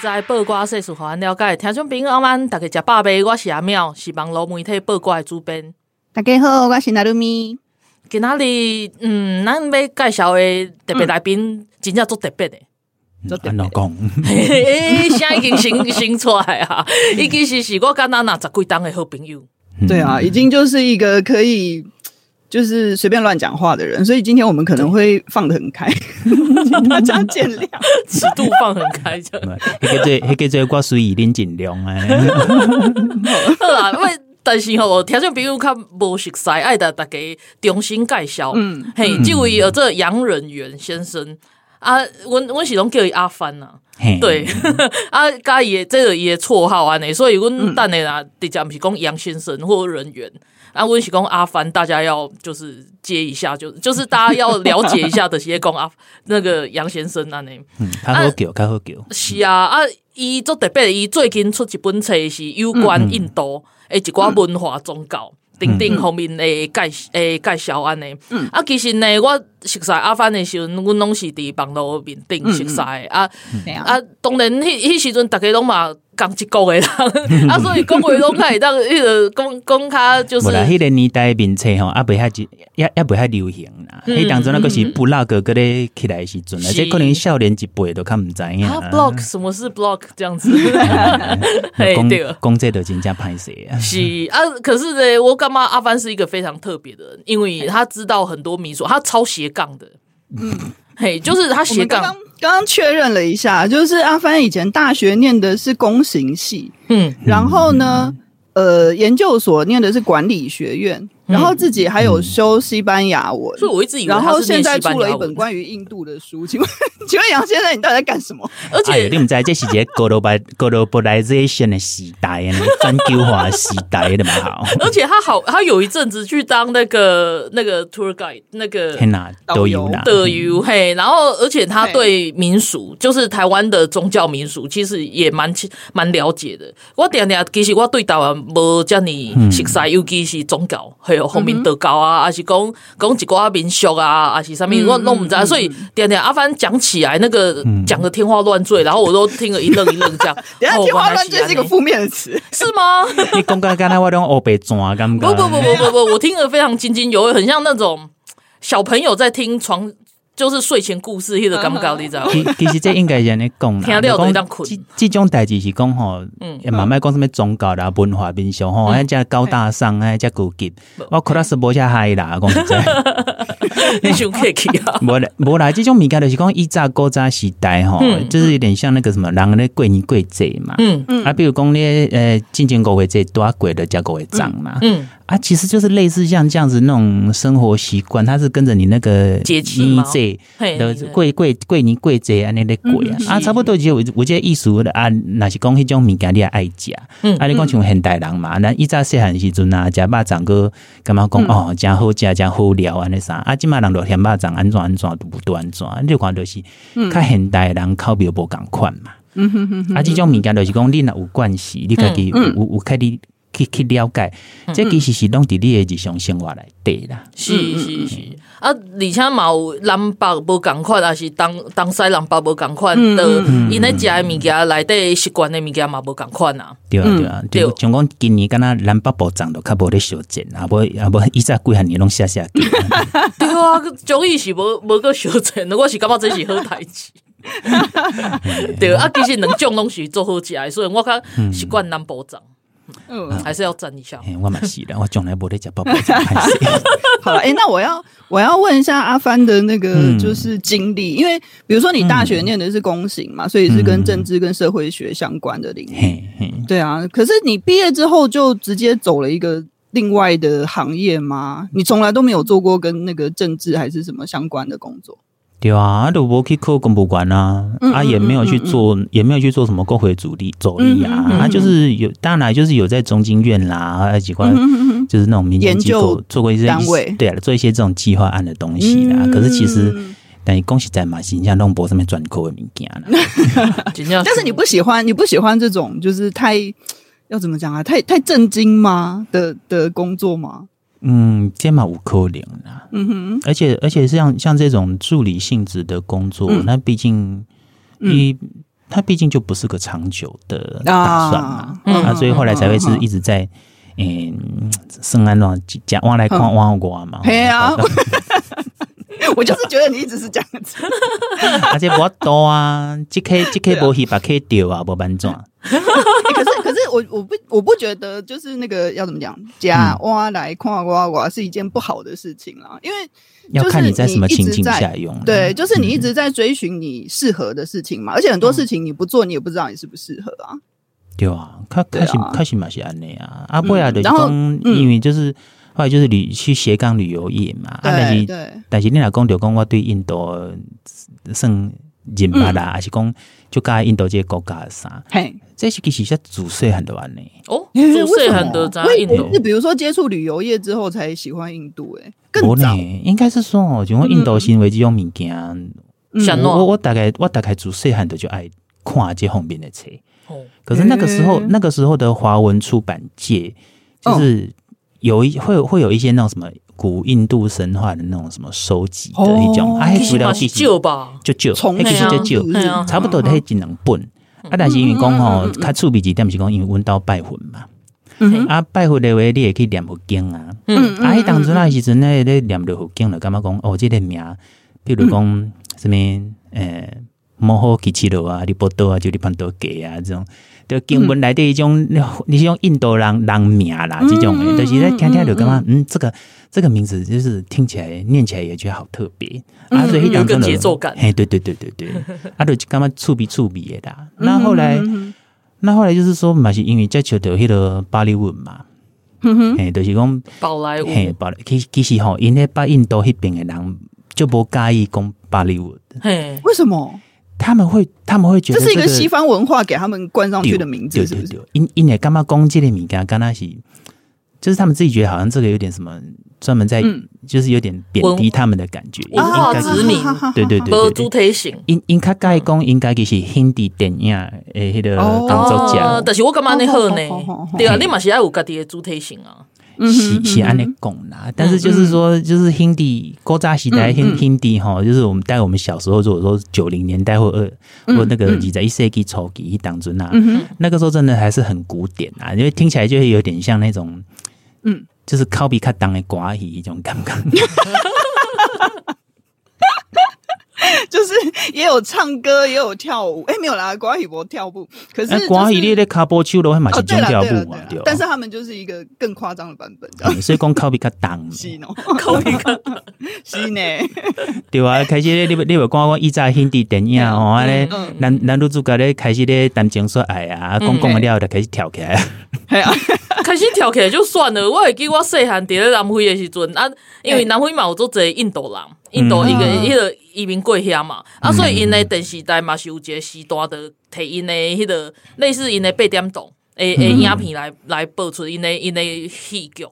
瓜新闻，互你知；报瓜世事，互咱了解。听众朋友们，大家食饱未？我是阿妙，是网络媒体报瓜的主编。大家好，我是娜露咪。今仔日，嗯，咱要介绍的特别来宾，真正足特别的。安怎讲？诶，现在已经新新出来啊！伊其实是我跟他那十几档的好朋友。对啊，已经就是一个可以就是随便乱讲话的人，所以今天我们可能会放得很开，请大家见谅，尺度放很开，这样。迄个最，迄个最，我随意恁尽量哎。好啦，因为但是吼，听众朋友较无熟悉，爱的大家重新介绍。嗯，嘿，这位有这杨仁元先生。啊，阮阮是拢叫伊阿帆呐，对，啊，加伊这个伊的绰号安尼，所以阮等下啦，直接毋是讲杨先生或稔元，啊，阮是讲阿帆，大家要就是接一下，就就是大家要了解一下的些讲阿那个杨先生安尼，嗯，较好叫，较好叫，是啊，啊，伊做特别，伊最近出一本册是有关印度诶一寡文化宗教。等等方面诶介诶介绍安尼，嗯、啊，其实呢，我熟悉阿帆的时阵，阮拢是伫网络面顶熟悉诶啊，嗯、啊，当然，迄迄时阵，逐个拢嘛讲一国的人，啊，所以讲话拢较会当迄个讲讲较就是。无啦，迄个年代面册吼，啊，袂遐也也袂遐流行啦。迄当中那个是布拉格嗰咧起来时阵，而且可能少年一辈都较毋知影。啊，blog 什么是 blog 这样子？讲讲这都真正歹势啊。是啊，可是呢，我感觉阿凡是一个非常特别的人，因为他知道很多民俗，他超斜杠的。嗯，嘿，就是他斜杠。刚刚确认了一下，就是阿帆以前大学念的是工行系，嗯，然后呢，呃，研究所念的是管理学院。然后自己还有修西班牙文，所以我一直以为然后现在出了一本关于印度的书，请问，请问杨先生，你到底在干什么？而且你们在这是一个 globalization 的时代，全球化时代的嘛好。而且他好，他有一阵子去当那个那个 tour guide，那个天哪，导游导游嘿。然后，而且他对民俗，就是台湾的宗教民俗，其实也蛮蛮了解的。我点点，其实我对台湾无这么熟悉，尤其是宗教，嘿。后面德高啊，还是讲讲一寡民俗啊，还是啥物，我弄不知。所以点点阿凡讲起来，那个讲的天花乱坠，然后我都听了一愣一愣，这样。等下天花乱坠是一个负面的词，是吗？你刚刚刚才我用欧北装啊，刚刚不不不不不不，我听了非常津津有味，很像那种小朋友在听床。就是睡前故事，迄个感觉你知道？其其实这应该是安尼讲啦。听了都当困。这这种代志是讲吼，也慢慢讲什么宗教啦、文化民俗吼，还加高大上，还加高级。我可能是无下嗨啦，讲实在。你想客气啊？无啦，无啦，这种物件就是讲以早古早时代吼，就是有点像那个什么人咧过年过节嘛。嗯嗯。啊，比如讲咧，呃，进前五月节多过的加五月涨嘛。嗯。啊，其实就是类似像这样子那种生活习惯，它是跟着你那个节气嘛。的贵贵贵年贵节啊，那个贵啊，啊，差不多就我我觉得艺术的啊，那是讲迄种物件你也爱食，啊，你讲像现代人嘛，咱以早细汉时阵啊，食肉粽个感觉讲哦，真好食，真好料安尼啥，啊，即满人都嫌肉粽安怎安怎都不安怎，你看就是，较现代人口味无共款嘛，啊，即种物件就是讲你若有关系，你家己有有有开你。去去了解，这其实是拢伫你的日常生活来对啦。是是是，啊，而且嘛有南北无共款，还是东东西南北无共款的，因咧食的物件内底习惯的物件嘛无共款啊。对啊对啊，对，像讲今年敢若南北部长都较无咧相见，啊无啊无，以前几汉年拢写写。对啊，终于是无无个相见，我是感觉这是好代志。对啊，其实两种拢是做好食的，所以我较习惯南部长。嗯，还是要赞一下。我蛮喜的，我从来不会讲宝宝。好了，哎、欸，那我要我要问一下阿帆的那个就是经历，嗯、因为比如说你大学念的是公行嘛，嗯、所以是跟政治跟社会学相关的领域。嗯、对啊，可是你毕业之后就直接走了一个另外的行业吗？你从来都没有做过跟那个政治还是什么相关的工作？对啊，都不去考公务官啊，嗯、啊也没有去做，嗯嗯、也没有去做什么国会主力主力啊，啊、就是有，当然就是有在中经院啦，还有几块就是那种民间机构做过一些单位，对啊，做一些这种计划案的东西啦。嗯、可是其实，但你恭喜在嘛，形象弄博上面转口的物件啦。但是你不喜欢，你不喜欢这种就是太要怎么讲啊？太太正经吗的的工作吗？嗯，这嘛无可能啦。嗯哼，而且而且像像这种助理性质的工作，嗯、那毕竟一，他毕竟就不是个长久的打算嘛。啊，啊，所以后来才会是一直在嗯，生安乱讲往来看往过嘛。对啊，我 就是觉得你一直是这样子，而且我多啊，这 K 这 K 不去把 K 丢啊，不搬转。可是可是我我不我不觉得就是那个要怎么讲，假挖来夸挖挖是一件不好的事情啦，因为要看你在什么情境下用。对，就是你一直在追寻你适合的事情嘛，而且很多事情你不做，你也不知道你适不适合啊。对啊，开开心开心嘛是安内啊，阿伯亚的工，因为就是后来就是旅去斜杠旅游业嘛，啊但是但是你老公就讲我对印度算认吧啦，还是讲就介印度这个国家啥？嘿。这是其实是自细汉就安呢。哦，自细汉就在印度。是比如说接触旅游业之后才喜欢印度诶，更早应该是说哦，就讲印度行为这种物件。我我大概我大概主税很多就爱看这方面的书。可是那个时候那个时候的华文出版界，就是有一会有会有一些那种什么古印度神话的那种什么收集的一种，哎，资料其实旧吧，就旧，其实就旧，差不多都几能本。啊，但是因为讲吼，较趣味一点是讲，因为阮兜拜佛嘛，啊拜佛的话，你也可以念佛经啊。啊，迄当初那时阵咧，咧念着佛经了，感觉讲哦，这个名，比如讲什物，诶，摩诃吉七罗啊，利波多啊，就利潘多给啊，这种，就经文来的一种，你是用印度人人名啦，这种诶，就是咧听听就感觉，嗯，这个这个名字就是听起来念起来也觉得好特别。啊，所以有个节奏感，哎，对对对对对，啊，就感觉触鼻触鼻的啦。那后来，那后来就是说，嘛是因为在求得迄个巴利文嘛，嘿，就是讲宝莱坞，嘿，宝莱，其其实吼，因为把印度迄边的人就不介意讲巴利文，嘿，为什么？他们会他们会觉得这是一个西方文化给他们冠上去的名字，对不对？因因为干嘛攻击的米干，干那是。就是他们自己觉得好像这个有点什么，专门在就是有点贬低他们的感觉。文化殖民，对对对，无主体性。应应该该讲应该就是 Hindi 电影诶，迄个当作家。但是我干嘛那好呢？对啊，你嘛是要有家己的主体性啊。是是安尼讲啦，但是就是说，就是 Hindi 古早时代 Hindi 哈，就是我们带我们小时候，如果说九零年代或二或那个二十一世纪初期当中啊，那个时候真的还是很古典啊，因为听起来就会有点像那种。嗯，就是靠比较当的寡语一种感觉，就是也有唱歌，也有跳舞。哎，没有啦，瓜语不跳舞，可是瓜语你的卡波丘都会蛮喜欢跳舞嘛，对。但是他们就是一个更夸张的版本，所以讲靠比较当，是喏，靠比较 是呢，对啊。开始你你有讲我以前 Hindi 电影哦，咧男男女主角咧开始咧谈情说爱啊，讲讲了就开始跳起来，系啊。开始跳起来就算了，我会记我细汉伫咧南非的时阵啊，因为南非嘛有做侪印度人，印度一个迄个移民过遐嘛，啊，所以因的电视台嘛是有一个时段的摕因的迄个类似因的八点档诶诶影片来来播出因的因的戏剧，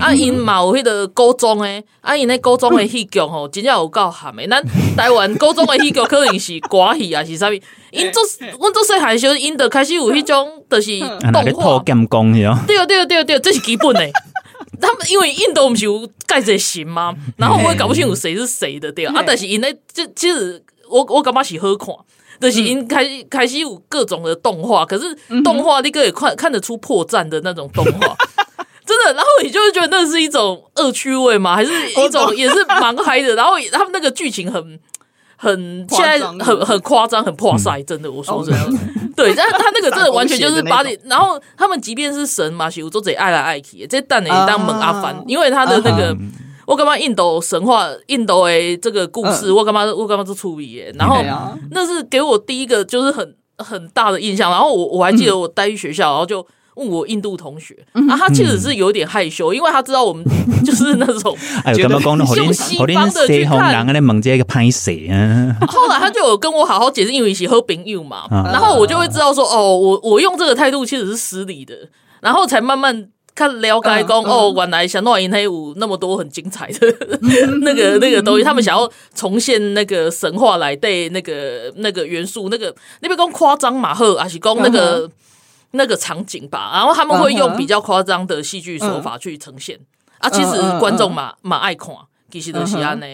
啊，因嘛有迄个高中诶，啊，因的高中诶戏剧吼，真正有够含诶，咱台湾高中诶戏剧可能是歌戏啊，是啥物？因做，阮做细汉时阵，因就开始有迄种，就是动画。对啊，对啊，对啊，对啊，这是基本的。他们因为印度不是有盖着形吗？然后我也搞不清楚谁是谁的，对啊。啊，但是因为这其实我我感觉是好看，就是因开开始有各种的动画，可是动画那个也看看得出破绽的那种动画，真的。然后你就会觉得那是一种恶趣味吗？还是一种也是蛮嗨的？然后他们那个剧情很。很现在很很夸张，很破赛，真的，我说真的，对，但他那个真的 完全就是把你，然后他们即便是神嘛，是有做贼爱来爱去，这蛋呢当猛阿凡，因为他的那个，我干嘛印度神话，印度诶这个故事，我干嘛我干嘛做处理耶，然后那是给我第一个就是很很大的印象，然后我我还记得我待于学校，然后就问我印度同学，啊，他其实是有点害羞，因为他知道我们 就是那种 哎呦，干嘛讲呢？用西方的去看，那蒙这个拍谁啊？后来他就有跟我好好解释，因为一起喝冰柚嘛，然后我就会知道说，哦，我我用这个态度其实是失礼的，然后才慢慢。看了解讲哦，原来像诺因黑有那么多很精彩的那个那个东西，他们想要重现那个神话来对那个那个元素，那个那边讲夸张马赫还是讲那个那个场景吧，然后他们会用比较夸张的戏剧手法去呈现啊。其实观众嘛蛮爱看，其实都是安呢，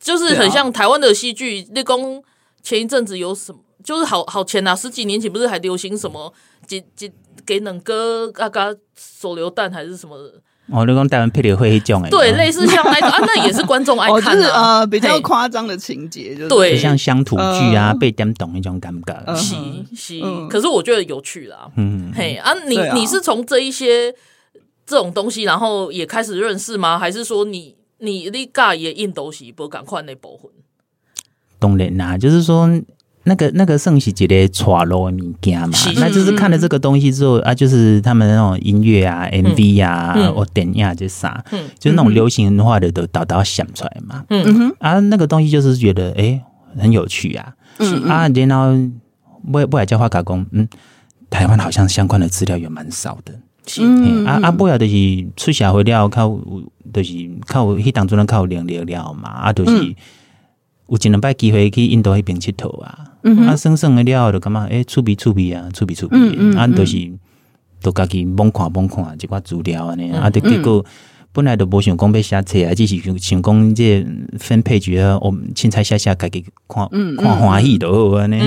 就是很像台湾的戏剧。那功前一阵子有什么，就是好好前啊，十几年前不是还流行什么给给。给冷哥啊嘎手榴弹还是什么的？哦，你讲台湾霹雳会那种哎，对，类似像那种啊，那也是 观众爱看的，呃，比较夸张的情节，就是。对，像乡土剧啊，被点懂那种感觉，是是，可是我觉得有趣啦，嗯，嘿啊，你你是从这一些这种东西，然后也开始认识吗？还是说你你你嘎也印度西不赶快那部分？当然啦，就是说。那个那个圣喜节的传路的物件嘛，那就是看了这个东西之后啊，就是他们那种音乐啊、MV 啊、或电影啊这啥，就是那种流行文化的都导导想出来嘛。嗯。哼，啊，那个东西就是觉得诶很有趣啊。嗯啊，然后不不来叫话加工，嗯，台湾好像相关的资料也蛮少的。嗯啊啊，不要就是出社会了靠，就是靠去当中能靠能力了嘛，啊，就是。有一两摆机会去印度那边佚佗啊，啊，算算的了就感觉诶，趣味趣味啊，趣味趣味，啊，都是都家己猛看猛看一寡资料安尼，啊，的结果本来都无想讲要写册啊，只是想讲这分配局啊，我们凊彩写写家己看看欢喜就好安尼，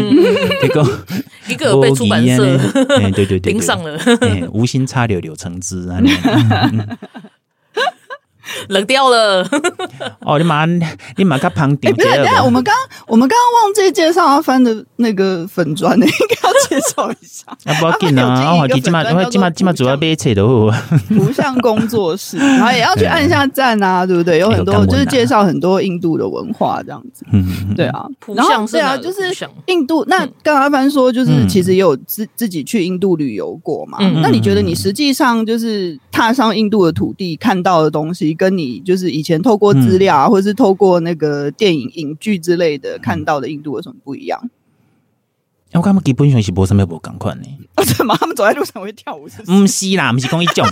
结果 一个被出版社对对对盯上了，无心插柳柳成枝安尼。冷掉了哦！你马你马个旁点。对对对，我们刚我们刚刚忘记介绍阿帆的那个粉砖呢，应该要介绍一下。啊，不要紧啊！啊，我今码因为今码今码主要被扯的哦。图像工作室，然后也要去按一下赞啊，对不对？有很多就是介绍很多印度的文化这样子。嗯，对啊。然后对啊，就是印度。那刚刚阿帆说，就是其实也有自自己去印度旅游过嘛。那你觉得你实际上就是踏上印度的土地，看到的东西？跟你就是以前透过资料啊，或者是透过那个电影、影剧之类的看到的印度有什么不一样？我感觉基本上是无什么不同款呢。为什么他们走在路上会跳舞？不是啦，不是讲一种，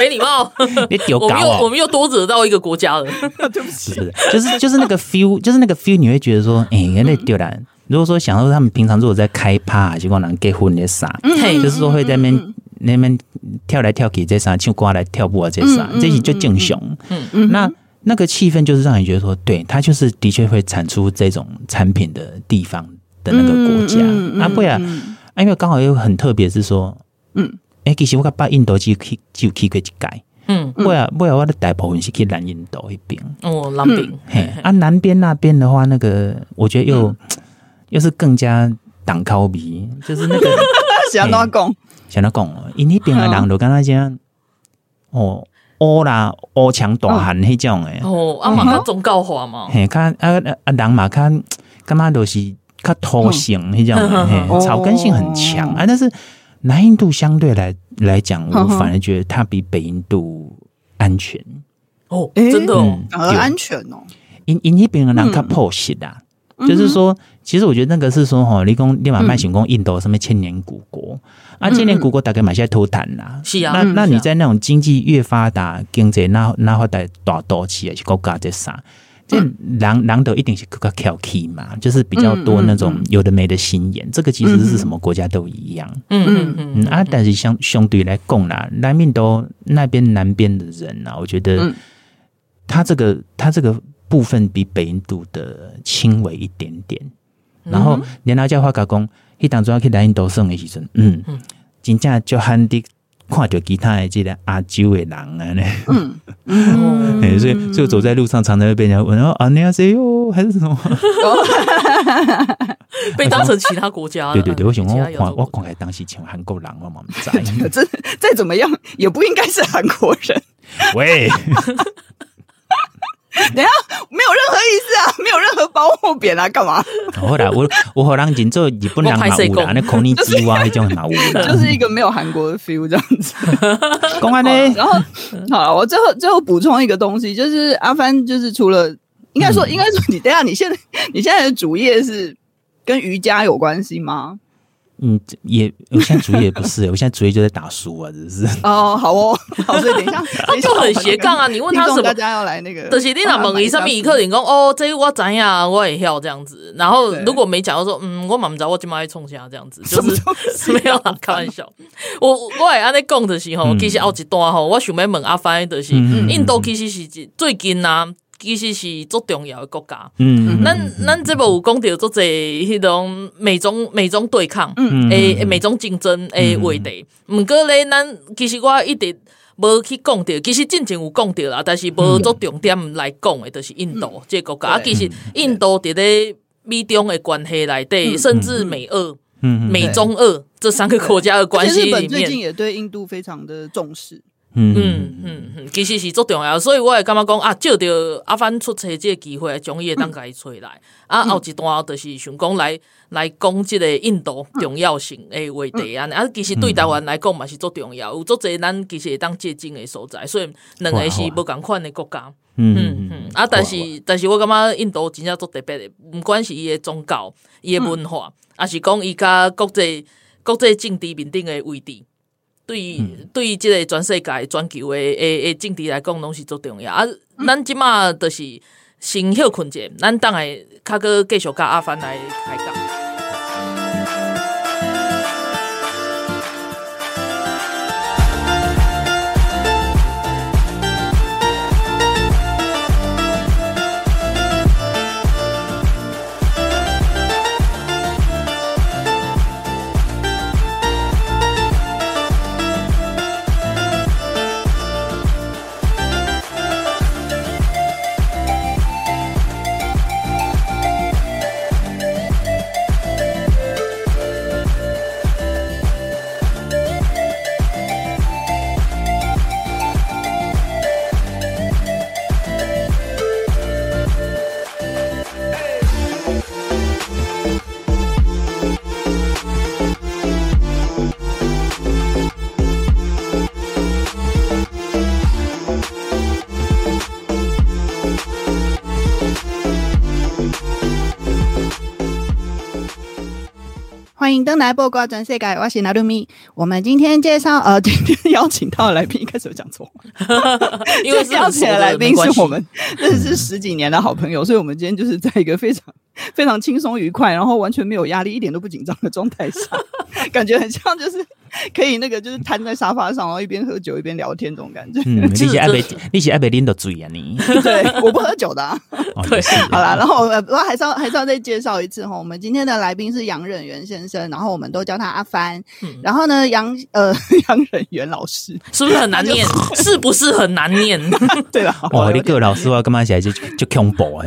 没礼貌。你丢我们又我们又多惹到一个国家了。对不起，就是就是那个 feel，就是那个 feel，你会觉得说，哎，那丢人。如果说想到他们平常如果在开趴，结果能结婚的啥，就是说会在那边。那边跳来跳去，这啥唱歌来跳舞啊，这啥，这是就正常。嗯嗯，那那个气氛就是让你觉得说，对，它就是的确会产出这种产品的地方的那个国家。啊，不呀，因为刚好又很特别，是说，嗯，哎，其实我把印度就去就去过一届。嗯，不呀不呀，我的大部分是去南印度那边。哦，南边。嘿，啊，南边那边的话，那个我觉得又又是更加挡高比，就是那个 想哪讲？像他讲，因那边的人都跟他讲，哦，乌啦，乌强大汉那种诶。哦，阿妈他宗教化嘛，嘿，看啊啊人嘛，看干嘛都是较土性那种，嘿，草根性很强啊。但是南印度相对来来讲，我反而觉得它比北印度安全。哦，真的，反而安全哦。因因那边的人较朴实啦。就是说，其实我觉得那个是说哈，你讲立马卖行宫印度什么千年古国啊，千年古国大概买下偷谈啦。是啊，那那你在那种经济越发达、经济那那发达大多起来是国家在啥？这狼狼的一定是更加挑剔嘛，就是比较多那种有的没的心眼。这个其实是什么国家都一样。嗯嗯嗯啊，但是相相对来讲啦，南面都那边南边的人啊，我觉得他这个他这个。部分比北印度的轻微一点点，然后然后叫话加工，一当中要去南印度送的时阵，嗯，真正就罕的看到其他的这个亚洲的人啊，呢，嗯 嗯，所以就走在路上，常常会被人家问哦，啊，你要谁哟，还是什么？被当成其他国家？对对对，我想我看我看来当时像韩国人，我蛮在，这再怎么样也不应该是韩国人。喂。等下，意思啊，没有任何褒或贬啊，干嘛？后来我我和人进做日本人马乌啦，那孔尼基哇那种马乌啦，就是一个没有韩国的 feel 这样子。公安呢？然后好了，我最后最后补充一个东西，就是阿帆，就是除了应该说应该说你等下，你现在你现在的主业是跟瑜伽有关系吗？嗯，也我现在主业也不是，我现在主业就在打书啊，只是哦，好哦，好，所以等一下，他就很斜杠啊。你问他什么，大家要来那个，就是你哪问伊什么，可能讲哦，这我知呀，我也要这样子。然后如果没讲，我说嗯，我嘛不知道，我今麦冲下这样子，就是 没有啦，开玩笑。我我也安尼讲的时候，其实有一段吼，我想要问阿帆的是，印度其实是最近啊。其实是足重要的国家，嗯，咱咱这部有讲到足侪迄种美中美中对抗，嗯，诶，美中竞争诶话题。毋过咧，咱其实我一直无去讲到，其实真正有讲到啦，但是无足重点来讲诶，就是印度这个国家。啊，其实印度伫咧美中诶关系内底，甚至美俄、美中俄这三个国家的关系里面，日本最近也对印度非常的重视。嗯嗯嗯，其实是足重要，所以我会感觉讲啊，借着阿凡出差这个机会，终于会当家出来。嗯、啊，后一段就是想讲来来讲即个印度重要性诶话题啊。啊，其实对台湾来讲嘛是足重要，有足侪咱其实会当借鉴诶所在，所以两个是无共款诶国家。嗯嗯嗯，啊，但是但是我感觉印度真正足特别诶，毋管是伊诶宗教、伊诶文化，啊、嗯、是讲伊甲国际国际政治面顶诶位置。对于、嗯、对于即个全世界全球的诶诶政治来讲，拢是足重要啊！咱即马就是先休困者，咱等下较阁继续甲阿凡来开讲。欢迎登来报告全世界，我是娜露米。我们今天介绍，呃，今天邀请到的来宾，一开始有讲错，因为 邀请的来宾是我们认识十几年的好朋友，所以我们今天就是在一个非常非常轻松愉快，然后完全没有压力，一点都不紧张的状态下，感觉很像就是。可以那个就是瘫在沙发上，然后一边喝酒一边聊天，这种感觉。嗯，你是爱被你是爱被拎到嘴啊你？对，我不喝酒的、啊。对，好啦，然后我还是要还是要再介绍一次哈，我们今天的来宾是杨忍元先生，然后我们都叫他阿帆。嗯、然后呢，杨呃杨忍元老师是不是很难念？是不是很难念？对了，哦，你个老师我干嘛起来就就恐怖啊？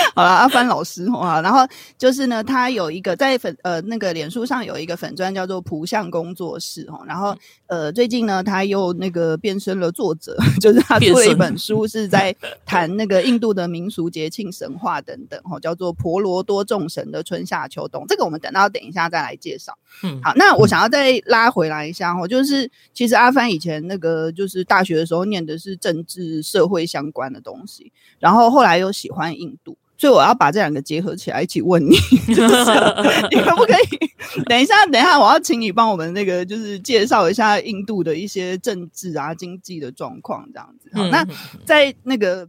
好了，阿帆老师哈，然后就是呢，他有一个在粉呃那个脸书上有一个粉砖叫做蒲相工作室哈，然后呃最近呢他又那个变身了作者，就是他出了一本书是在谈那个印度的民俗节庆神话等等哈，叫做婆罗多众神的春夏秋冬，这个我们等到等一下再来介绍。嗯，好，那我想要再拉回来一下哈，就是其实阿帆以前那个就是大学的时候念的是政治社会相关的东西，然后后来又喜欢印度。所以我要把这两个结合起来一起问你，就是 你可不可以等一下？等一下，我要请你帮我们那个就是介绍一下印度的一些政治啊、经济的状况这样子。好，那在那个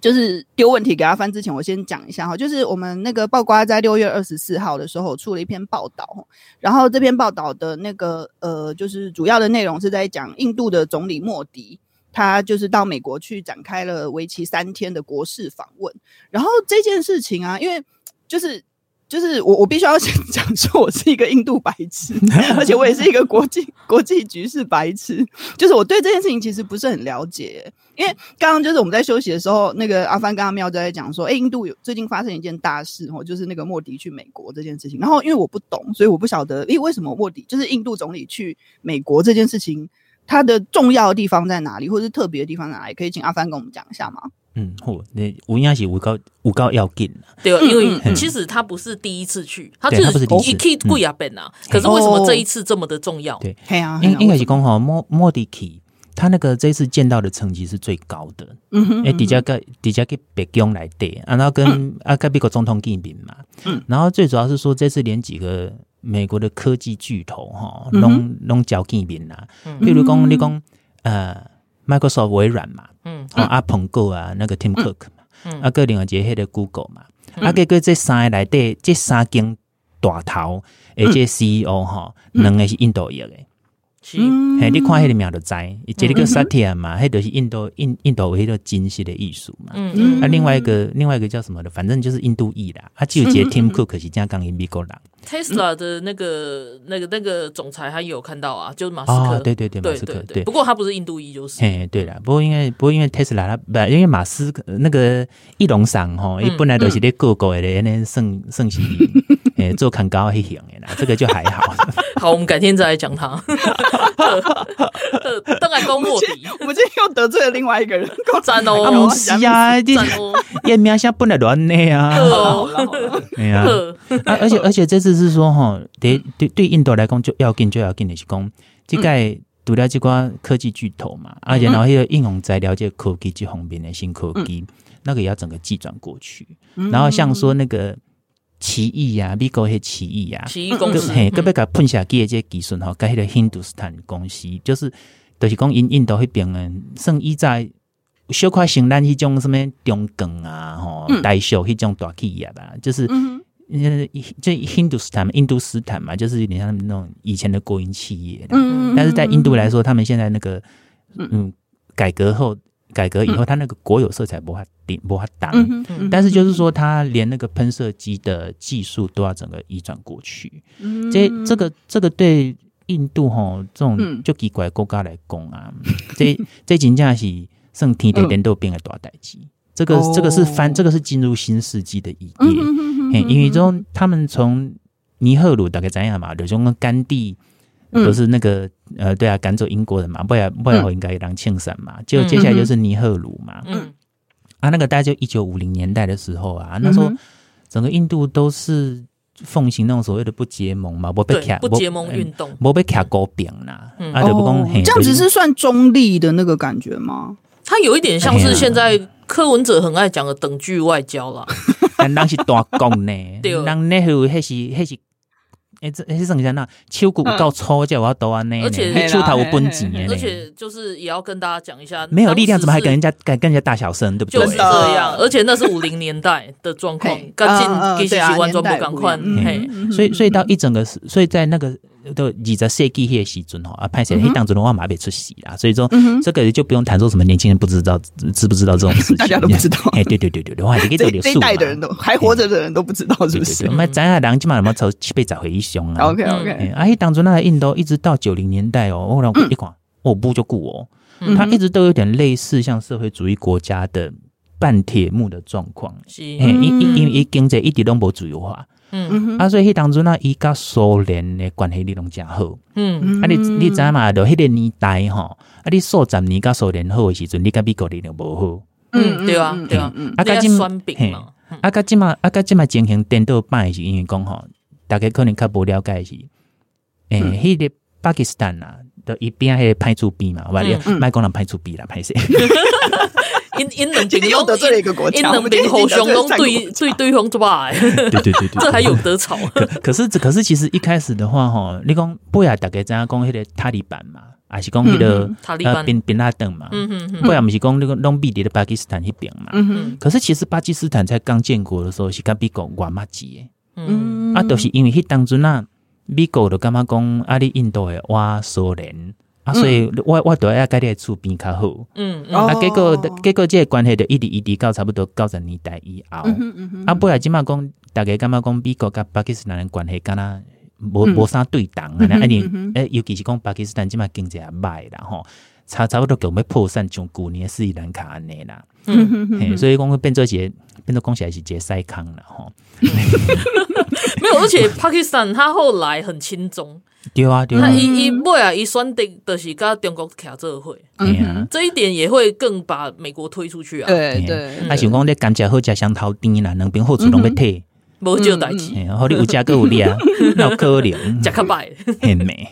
就是丢问题给他翻之前，我先讲一下哈，就是我们那个爆瓜在六月二十四号的时候出了一篇报道，然后这篇报道的那个呃，就是主要的内容是在讲印度的总理莫迪。他就是到美国去展开了为期三天的国事访问，然后这件事情啊，因为就是就是我我必须要先 讲说，我是一个印度白痴，而且我也是一个国际国际局势白痴，就是我对这件事情其实不是很了解，因为刚刚就是我们在休息的时候，那个阿帆跟阿妙在讲说，哎，印度有最近发生一件大事哦，就是那个莫迪去美国这件事情，然后因为我不懂，所以我不晓得，诶，为什么莫迪就是印度总理去美国这件事情。它的重要的地方在哪里，或者是特别的地方在哪里？可以请阿帆跟我们讲一下吗？嗯，或那应该是五高五高要紧对，因为其实他不是第一次去，他就是一去贵亚本啊。可是为什么这一次这么的重要？对，应应该是讲哈，莫莫迪奇他那个这一次见到的层级是最高的。嗯哼，哎，底下个底下个白宫来对，然后跟阿盖比国总统见面嘛。嗯，然后最主要是说这次连几个美国的科技巨头哈，拢拢交见面啦。譬如讲你讲呃，Microsoft 微软嘛。嗯，啊，阿彭哥啊，那个 Tim Cook 嘛，嗯，啊，个另外一个迄个 Google 嘛，啊，个个这三个内底，这三间大头，而且 CEO 哈，两个是印度裔的。是，嘿，你看迄个名就知，伊这里叫 Satya 嘛，迄都是印度印印度迄个真实的艺术嘛。嗯嗯。啊，另外一个另外一个叫什么的，反正就是印度裔啦。啊，只有一个 Tim Cook 是正港英美国人。Tesla 的那个那个那个总裁他有看到啊，就是马斯克。对对对，马斯克对。不过他不是印度裔，就是。嘿，对了，不过因为不过因为 Tesla 他不，因为马斯克那个一龙上吼，伊本来都是咧各国的那圣圣贤，诶，做看高一型的啦，这个就还好。好，我们改天再来讲他。当然，公莫迪，我今天又得罪了另外一个人，赞哦！不是啊，赞哦！也名下不能乱内啊，对啊，而且而且这次是说哈，对对对，印度来讲就要紧就要紧的是讲，这个除了这关科技巨头嘛，而且然后迄个应用在了解科技这方面的新科技，那个也要整个寄转过去，然后像说那个。奇异啊，美国迄奇异呀，奇异公司，嘿，个别个喷下机的这技术吼，跟迄个印度斯坦公司，就是，就是讲因印度迄边诶，算伊在小块像咱迄种什么中钢啊，吼，大小迄种大企业吧，就是，嗯，就印度斯坦，印度斯坦嘛，就是有点像那种以前的国营企业，嗯，但是在印度来说，他们现在那个，嗯，改革后。改革以后，它那个国有色彩不法顶，不法挡。但是就是说，它连那个喷射机的技术都要整个移转过去。嗯、这这个这个对印度吼这种就奇怪国家来讲啊，嗯、这这真正是算天地颠倒变个大代志。这个这个是翻，这个是进入新世纪的一页。嗯、因为中他们从尼赫鲁大概怎样嘛，就种甘地。都是那个呃，对啊，赶走英国人嘛，不然不然我应该当庆山嘛。就接下来就是尼赫鲁嘛，嗯，啊，那个大概就一九五零年代的时候啊，那时候整个印度都是奉行那种所谓的不结盟嘛，不被卡不结盟运动，不被卡高饼呐，啊，就不公这样子是算中立的那个感觉吗？它有一点像是现在柯文哲很爱讲的等距外交啦，那是大公呢，对，那那是那是那是。哎，这哎，剩下那秋谷够粗，叫我要多安呢。而且秋桃无本钱耶。而且就是也要跟大家讲一下，没有力量怎么还跟人家敢跟人家大小声，对不对？就是这样。而且那是五零年代的状况，赶紧给洗完妆不赶快。嘿，所以所以到一整个，所以在那个都二十世纪迄个时阵吼，啊，拍摄迄当阵的话嘛别出席啦。所以说这个就不用谈说什么年轻人不知道知不知道这种事情，大家都不知道。哎，对对对对，我还给这点数。这代的人都还活着的人都不知道是不是？我们咱俩人起码有没有从七倍找回一雄啊？OK OK。啊，迄当初那个印度一直到九零年代哦，我让一看，我不就顾哦，他一直都有点类似像社会主义国家的半铁幕的状况，是因因因为经济一直都无自由化，嗯，啊，所以迄当初那伊甲苏联的关系你拢真好，嗯，啊，你你知嘛？就迄个年代吼，啊，你数十年甲苏联好的时阵，你甲美国你就无好，嗯，对啊，对啊，啊，甲即酸饼嘛，啊，甲即嘛，啊，甲即嘛进行颠倒摆是因为讲吼，大家可能较无了解是。诶，迄个巴基斯坦呐，的一边还派出兵嘛，我讲卖讲人派出兵啦，派谁？因 因两边又得罪了一个国家，因两边互相都对对对方做吧？对对对对，这还有得吵。可是可是其实一开始的话吼，你讲不要大概怎样讲迄个塔利班嘛，还是讲迄个呃宾宾拉登嘛？不然不是讲那个拢比的巴基斯坦迄边嘛？可是其实巴基斯坦在刚建国的时候是跟美国玩麻吉诶，嗯啊，都是因为迄当阵啊。美国就感觉讲啊，你印度的挖苏联啊，所以我我都要甲你厝边较好。嗯啊，结果结果这个关系就一直一直到差不多九十年代以后。啊，不然即马讲，大家感觉讲美国甲巴基斯坦诶关系敢若无无啥对等啊？安尼诶，尤其是讲巴基斯坦即马经济也歹啦吼，差差不多就要破产，像旧年斯里兰卡安尼啦。嗯，所以讲变做一个变做讲起来是一个塞康啦吼。没有，而且巴基斯坦他后来很亲中，对啊，对啊。那伊伊尾啊，伊选择就是甲中国徛做伙，嗯，这一点也会更把美国推出去啊。对对，啊，想讲咧甘蔗好食香头甜啦，两边好处拢要退，无少代志，好你有加个有利啊，那可能。加较歹，很美。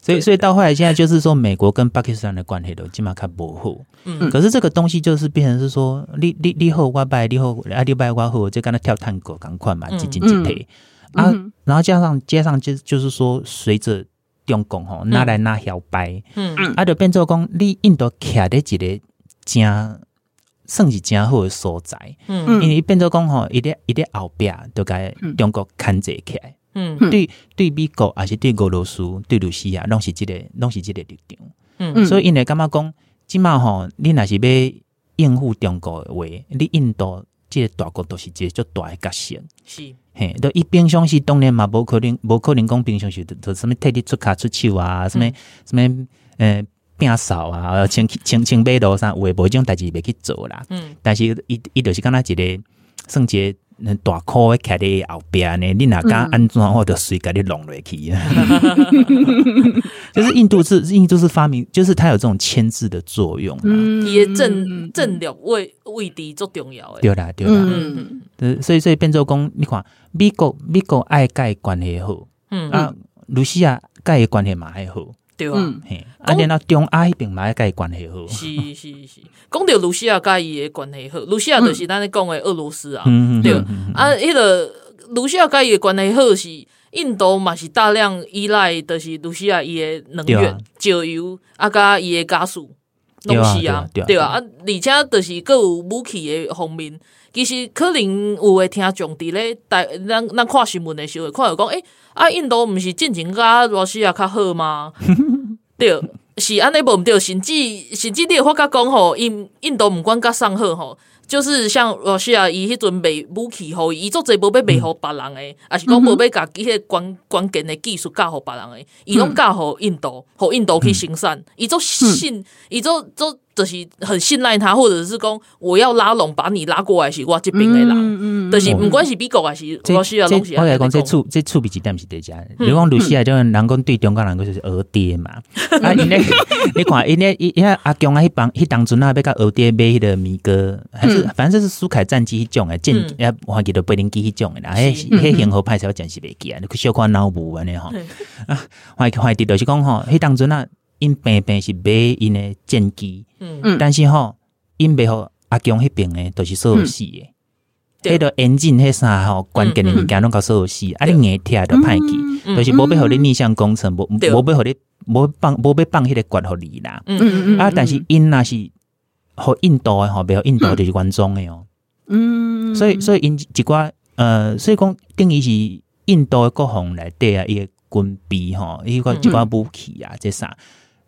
所以，所以到后来现在就是说，美国跟巴基斯坦的关系都基本上较模糊。嗯，可是这个东西就是变成是说，你你你好我拜，你好啊你拜我好，就跟他跳探戈赶快嘛，几进几退啊，然后加上加上就就是说，随着中共吼拿来拿摇摆，嗯。嗯，啊就变做讲，你印度徛在一个正算是正好的所在，嗯，因为变做讲吼，一点一点后壁都该中国牵制起来。嗯，对对，美国还是对俄罗斯、对卢西亚，拢是这个，拢是这个立场。嗯，所以因为感觉讲，即满吼，你若是要应付中国的话，你印度即个大国都是一个足大的角色。是，嘿，都一平常时当然嘛，无可能，无可能讲平常时就什么替你出卡出手啊，什么什么，呃，摒扫啊，清清清马路啥，有诶无种代志袂去做啦。嗯，但是伊伊著是敢若一个算一个。那大裤诶，徛伫后边呢？你哪敢安装，我就随甲你弄落去啊！就是印度是印度是发明，就是它有这种牵制的作用。嗯，伊诶政政略位位置足重要诶。对啦，对啦。嗯嗯。所以所以变做讲，你看美国美国爱盖关系好，嗯啊，卢西亚盖关系嘛还好。对啊，嘿，啊，然后中亚迄边嘛，甲伊关系好。是是是，讲到卢西亚甲伊诶关系好，卢西亚就是咱咧讲诶俄罗斯啊，对。啊，迄个卢西亚甲伊诶关系好是印度嘛是大量依赖，就是卢西亚伊诶能源、石油啊，甲伊诶加速拢是啊，对啊，啊，而且就是阁有武器诶方面，其实可能有诶听众伫咧，台咱咱看新闻诶时候，看到讲诶。啊，印度毋是进前甲罗西亚较好吗？对，是安尼无毋对，甚至甚至你有发觉讲吼，印印度毋管甲上好吼，就是像罗西亚伊迄阵卖武器互伊，伊做侪无要卖互别人诶，啊是讲无要甲伊迄关关键诶技术教互别人诶，伊拢教互印度，互印度去生产，伊做信，伊做做。就是很信赖他，或者是讲我要拉拢，把你拉过来是我这边的人，嗯嗯，就是不管是美国还是俄罗斯啊东西。我来讲这处这处比几点是对家，比如讲卢西亚就人讲对中国人讲就是蚵爹嘛。啊，因为你看，因为因为阿强啊，迄帮迄当阵啊，要甲蚵爹买迄个米哥，还是反正就是苏凯战机迄种诶，战也还记得贝林机迄种诶啦。迄迄型号派才真是袂记啊，你去小看脑部安尼吼。啊，怀怀地就是讲吼，迄当阵啊。因平平是买因的战机，嗯，但是吼，因背后阿强迄边诶都是所有死诶，迄个 engine 迄啥吼，关键诶物件拢甲所有死，啊，你硬铁都歹去，就是无要互你逆向工程，无无要互你，无放无要放迄个管互你啦，嗯嗯啊，但是因若是互印度诶吼，背后印度就是原装诶哦，嗯，所以所以因一寡呃，所以讲等于是印度诶国防内底啊，伊诶军备吼，伊个一寡武器啊，这啥。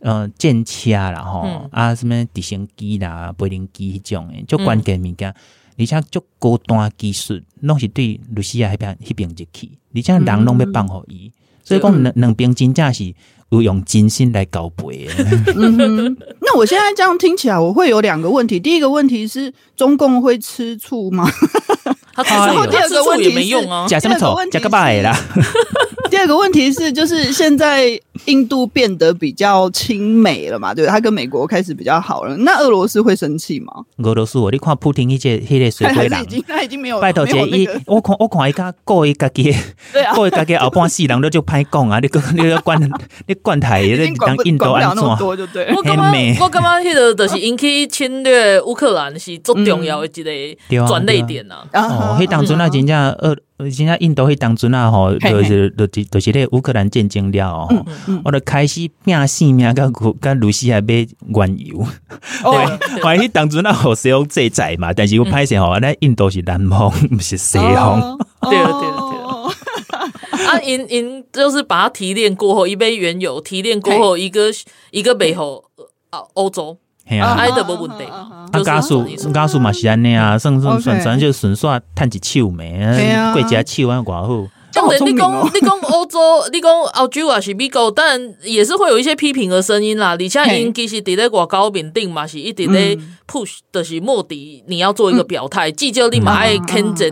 呃，战车啦，吼、嗯、啊，什么直升机啦、飞行机迄种诶，足关键物件，嗯、而且足高端技术，拢是对卢西亚迄边迄边入去，而且人拢要放互伊，嗯、所以讲两两边真正是有用真心来交配诶。嗯、那我现在这样听起来，我会有两个问题。第一个问题是，中共会吃醋吗？他吃醋，第二个问题也没用啊，假什么丑，假个拜啦。第二个问题是，就是现在印度变得比较亲美了嘛？对，他跟美国开始比较好了。那俄罗斯会生气吗？俄罗斯，我你看普京一届迄个水鬼人，他已经他 已经没有拜托姐，伊我看我看伊家过一家己，过一家己后半世人都就歹讲啊！你你要管你管台，你当印度安怎？我感觉我感觉迄个就是引起侵略乌克兰是最重要的一个转捩点呐。哦，迄当阵啊，真正俄。现在印度迄当阵啊，吼，就是就是就是咧乌克兰战争了，吼，我就开始拼性命，甲甲卢西亚买原油。哦，怀迄当阵啊，好使用制裁嘛，但是我拍现吼，咱印度是南方，毋是西方。对了，对了，对了。啊，因因就是把它提炼过后，一杯原油提炼过后，一个一个背后啊，欧洲。啊，爱都无问题。啊，家属家属嘛是安尼啊，算算算算就顺刷趁一手咩？贵家手安偌好。当然，你讲 你讲欧洲，你讲澳洲还是美国，但也是会有一些批评的声音啦。而且因其实伫咧外交面顶嘛，是一直咧 push，就是莫迪你要做一个表态，至少你嘛爱肯定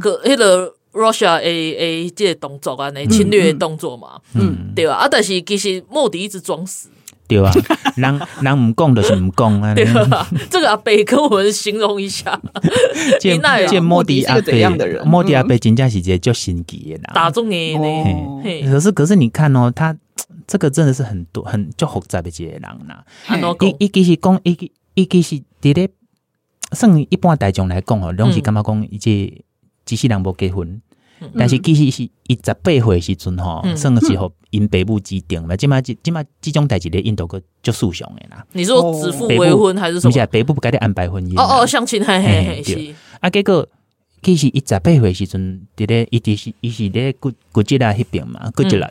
个迄个。Russia 诶诶，这个动作啊，那侵略的动作嘛，嗯，对啊，啊，但是其实莫迪一直装死，对啊，人人唔讲就是唔讲 啊，对啊，这个阿伯跟我们形容一下，见见莫迪阿伯，莫迪阿伯真正是一个叫神奇的人，打中诶，可是可是你看哦，他这个真的是很多很就复杂的一个人呐，一一其实讲一一其实伫咧，算一般大众来讲哦，拢是感觉讲一个机器人无结婚。但是其实是伊十八岁时阵吼，算是互因爸母指定嘛。即马即即马即种代志咧，印度个足 sú 常诶啦。你说指腹为婚还是什么？不是，爸母不甲你安排婚姻。哦哦，相亲嘿嘿嘿是。啊，结果其实伊十八岁时阵，伫咧伊伫是伊是咧古古吉拉迄边嘛，古吉拉，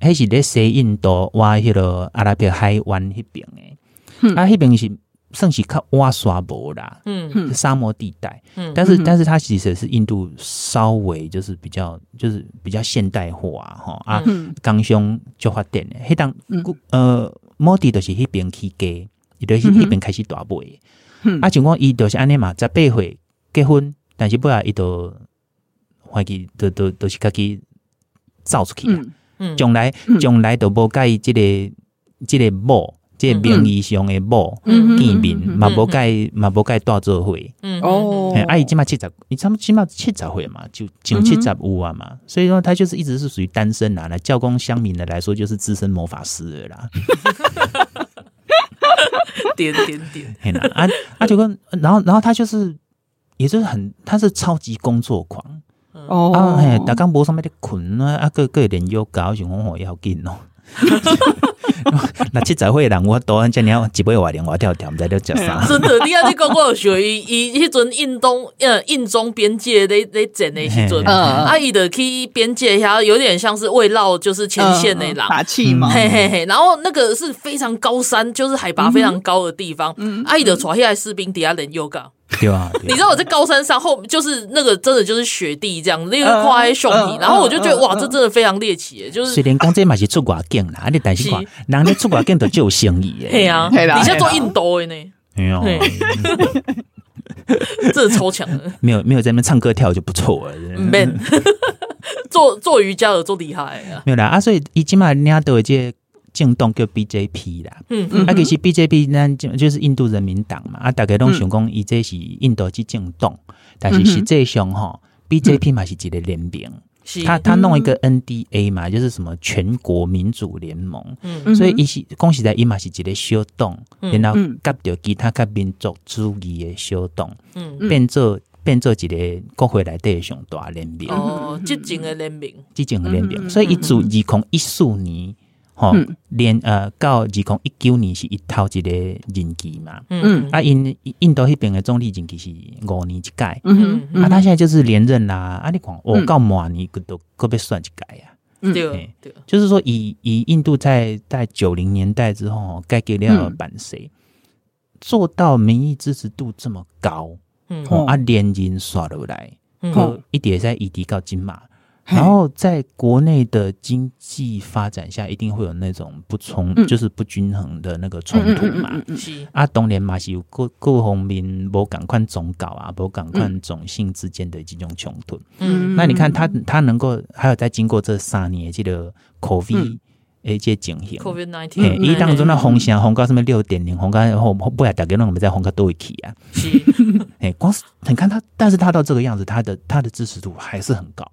迄是咧西印度哇，迄个阿拉伯海湾迄边诶。啊，迄边是。算是靠挖沙博啦，嗯，沙漠地带，嗯，但是但是它其实是印度稍微就是比较就是比较现代化哈啊，刚胸就发电的，迄当呃，摩的就是迄边起家，伊就是迄边开始大买，啊，情况伊就是安尼嘛，十八岁结婚，但是不啊，伊都怀疑都都都是家己造出去，嗯，将来将来都无介意即个这个某。这名义上的某见面，嘛无该嘛无该带做伙。哦，阿姨起码七十，你差不起码七十岁嘛，就就七十五啊嘛。所以说他就是一直是属于单身啊。那教工乡民的来说，就是资深魔法师了啦。点 点点，啊啊就跟然后然后他就是，也就是很，他是超级工作狂。哦，啊嘿，大刚无上面的困啊，啊个个连又搞熊红火要紧哦。那七十岁人我多，叫你要几倍瓦连瓦跳跳，唔知你讲啥？真的，你啊，你讲我有属于伊迄阵印东呃印中边界咧咧整的时阵，啊伊的去边界下有点像是慰劳，就是前线的人打气嘛，嘿嘿嘿。然后那个是非常高山，就是海拔非常高的地方，阿姨的带下来士兵底下练 yoga。对啊，你知道我在高山上后，就是那个真的就是雪地这样，那个块熊皮，然后我就觉得哇，这真的非常猎奇，就是。虽然讲这嘛是出外景啦，你但是讲，人家出外景都就有生意诶。对啊，你现在做印度的呢？没有，这 超强的。没有没有在那边唱歌跳就不错了。Man，做做瑜伽的做厉害啊。没有啦，啊，所以伊起码人家都有这。政党叫 BJP 啦，嗯嗯，啊，其实 BJP 咱就就是印度人民党嘛，啊，大家拢想讲伊这是印度之政党，但是实际上吼，BJP 嘛是一个联名，他他弄一个 NDA 嘛，就是什么全国民主联盟，嗯，所以伊是讲实在伊嘛是一个小党，然后夹着其他较民族主义的小党，嗯，变做变做一个国会内底上大联名，哦，激进的联名，激进的联名，所以一组二零一四年。吼，连呃，到二零一九年是一套一个任期嘛，嗯，啊，印印度迄边的总理任期是五年一届，嗯嗯，啊，他现在就是连任啦，啊，你看，我到明年都可别算一届呀，对对，就是说以以印度在在九零年代之后改革了版谁做到民意支持度这么高，嗯，啊，连任刷落来，嗯，一点在一直到今嘛。然后在国内的经济发展下，一定会有那种不冲，嗯、就是不均衡的那个冲突嘛。嗯嗯嗯嗯、啊，当年嘛是有各各方面无共款总搞啊，无赶快种姓之间的这种冲突。嗯，那你看他他能够还有在经过这三年这个 COVID 诶这情形，COVID nineteen，一当中那红线红高什么六点零红高后不然大家那我们在红高都会起啊。是，哎，光是你看他，但是他到这个样子，他的他的支持度还是很高。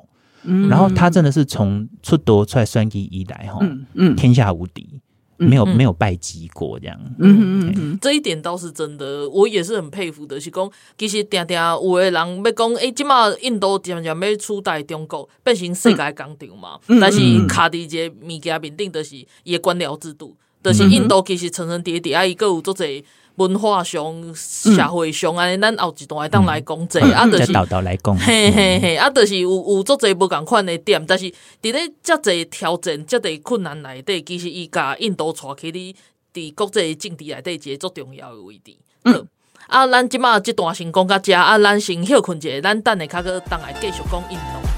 然后他真的是从出道出来算计以来哈，嗯天下无敌，没有没有败绩过这样。嗯嗯嗯，这一点倒是真的，我也是很佩服的。是讲其实常常有的人要讲，哎，今嘛印度渐渐要取代中国变成世界工厂嘛，但是卡在这物件面顶，就是伊的官僚制度，就是印度其实层层叠叠啊，伊个有做侪。文化上、社会上安尼，咱后一段会当来讲这，啊，就是道道来讲，嘿嘿嘿，啊，就是有有足侪无共款的点，但是伫咧遮侪挑战、遮侪困难内底，其实伊甲印度带起哩伫国际政治内底一个足重要的位置。嗯，啊，咱即马即段先讲到遮，啊，咱先休困一下，咱等下较个当来继续讲印度。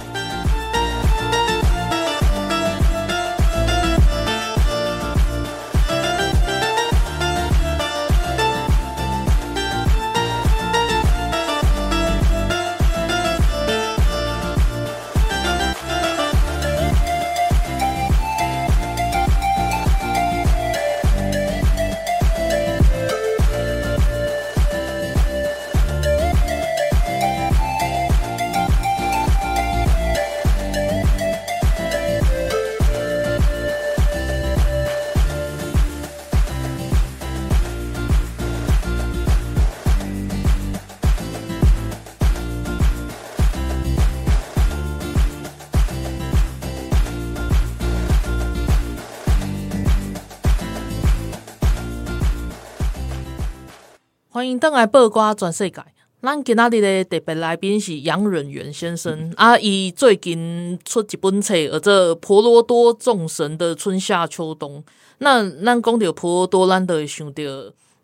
欢迎登来报瓜转世界。咱今仔日的特别来宾是杨润元先生，嗯、啊，伊最近出一本册，叫做《婆罗多众神的春夏秋冬》。那咱讲到婆罗多，咱就会想到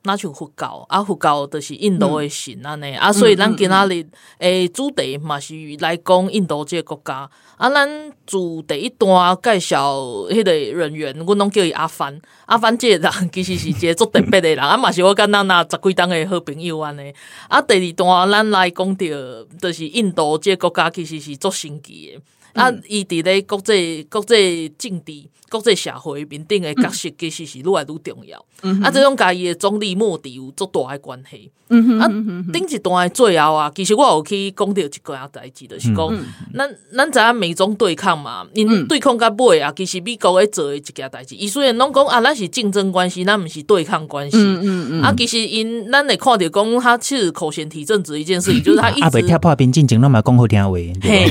那像佛教，啊，佛教就是印度的神安尼，嗯、啊，所以咱今仔日诶主题嘛是来讲印度这个国家。啊，咱自第一段介绍迄个人员，阮拢叫伊阿凡。阿凡这个人其实是一个足特别的人，啊嘛是我跟咱那十几档的好朋友安尼。啊，第二段咱来讲着，就是印度这个国家其实是足神奇的。嗯、啊，伊伫咧国际国际政治、国际社会面顶的角色，其实是愈来愈重要。嗯、啊，即种甲伊的总理莫迪有足大的关系。嗯，啊，顶一段的最后啊，其实我有去讲到一个样代志，就是讲，咱咱知影美中对抗嘛，因对抗甲尾啊，其实美国咧做的一件代志。伊虽然拢讲啊，咱是竞争关系，咱毋是对抗关系。嗯嗯嗯。啊，其实因咱会看到讲，他其实口嫌体正直一件事情，就是他一直啊，袂跳破冰，进前拢嘛讲好听话。嘿，